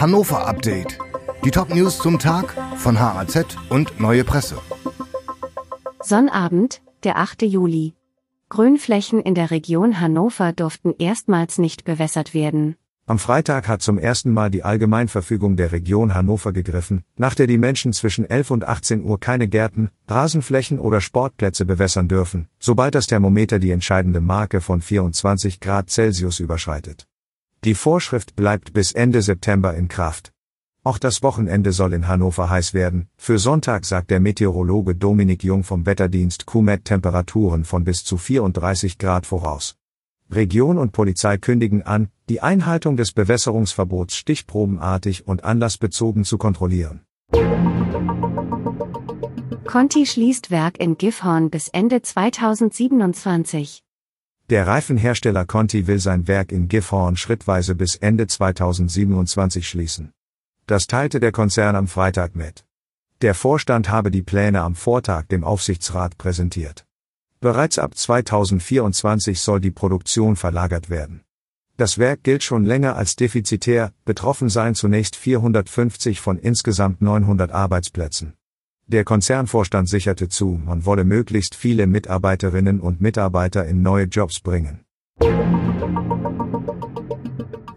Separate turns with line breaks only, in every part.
Hannover Update. Die Top-News zum Tag von HAZ und Neue Presse.
Sonnabend, der 8. Juli. Grünflächen in der Region Hannover durften erstmals nicht bewässert werden.
Am Freitag hat zum ersten Mal die Allgemeinverfügung der Region Hannover gegriffen, nach der die Menschen zwischen 11 und 18 Uhr keine Gärten, Rasenflächen oder Sportplätze bewässern dürfen, sobald das Thermometer die entscheidende Marke von 24 Grad Celsius überschreitet. Die Vorschrift bleibt bis Ende September in Kraft. Auch das Wochenende soll in Hannover heiß werden. Für Sonntag sagt der Meteorologe Dominik Jung vom Wetterdienst QMET Temperaturen von bis zu 34 Grad voraus. Region und Polizei kündigen an, die Einhaltung des Bewässerungsverbots stichprobenartig und anlassbezogen zu kontrollieren.
Conti schließt Werk in Gifhorn bis Ende 2027.
Der Reifenhersteller Conti will sein Werk in Gifhorn schrittweise bis Ende 2027 schließen. Das teilte der Konzern am Freitag mit. Der Vorstand habe die Pläne am Vortag dem Aufsichtsrat präsentiert. Bereits ab 2024 soll die Produktion verlagert werden. Das Werk gilt schon länger als defizitär, betroffen seien zunächst 450 von insgesamt 900 Arbeitsplätzen. Der Konzernvorstand sicherte zu, man wolle möglichst viele Mitarbeiterinnen und Mitarbeiter in neue Jobs bringen.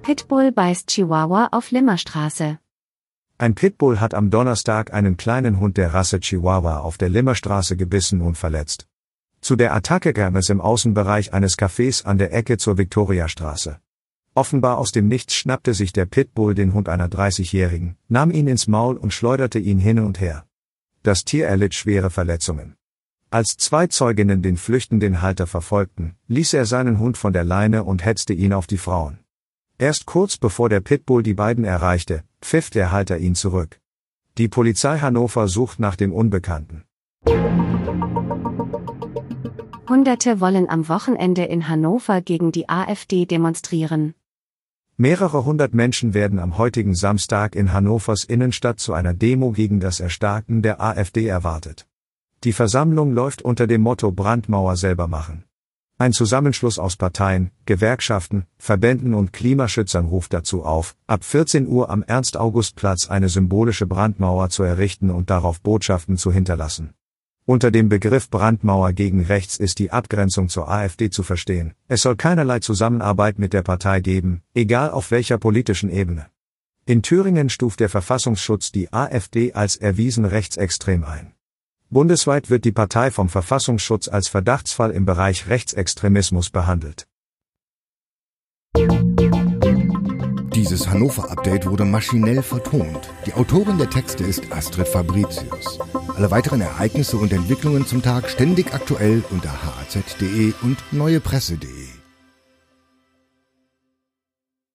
Pitbull beißt Chihuahua auf Limmerstraße.
Ein Pitbull hat am Donnerstag einen kleinen Hund der Rasse Chihuahua auf der Limmerstraße gebissen und verletzt. Zu der Attacke kam es im Außenbereich eines Cafés an der Ecke zur Viktoriastraße. Offenbar aus dem Nichts schnappte sich der Pitbull den Hund einer 30-Jährigen, nahm ihn ins Maul und schleuderte ihn hin und her. Das Tier erlitt schwere Verletzungen. Als zwei Zeuginnen den flüchtenden Halter verfolgten, ließ er seinen Hund von der Leine und hetzte ihn auf die Frauen. Erst kurz bevor der Pitbull die beiden erreichte, pfiff der Halter ihn zurück. Die Polizei Hannover sucht nach dem Unbekannten.
Hunderte wollen am Wochenende in Hannover gegen die AfD demonstrieren.
Mehrere hundert Menschen werden am heutigen Samstag in Hannovers Innenstadt zu einer Demo gegen das Erstarken der AfD erwartet. Die Versammlung läuft unter dem Motto Brandmauer selber machen. Ein Zusammenschluss aus Parteien, Gewerkschaften, Verbänden und Klimaschützern ruft dazu auf, ab 14 Uhr am Ernst-August-Platz eine symbolische Brandmauer zu errichten und darauf Botschaften zu hinterlassen. Unter dem Begriff Brandmauer gegen rechts ist die Abgrenzung zur AfD zu verstehen. Es soll keinerlei Zusammenarbeit mit der Partei geben, egal auf welcher politischen Ebene. In Thüringen stuft der Verfassungsschutz die AfD als erwiesen rechtsextrem ein. Bundesweit wird die Partei vom Verfassungsschutz als Verdachtsfall im Bereich Rechtsextremismus behandelt.
Dieses Hannover-Update wurde maschinell vertont. Die Autorin der Texte ist Astrid Fabricius. Alle weiteren Ereignisse und Entwicklungen zum Tag ständig aktuell unter haz.de und neuepresse.de.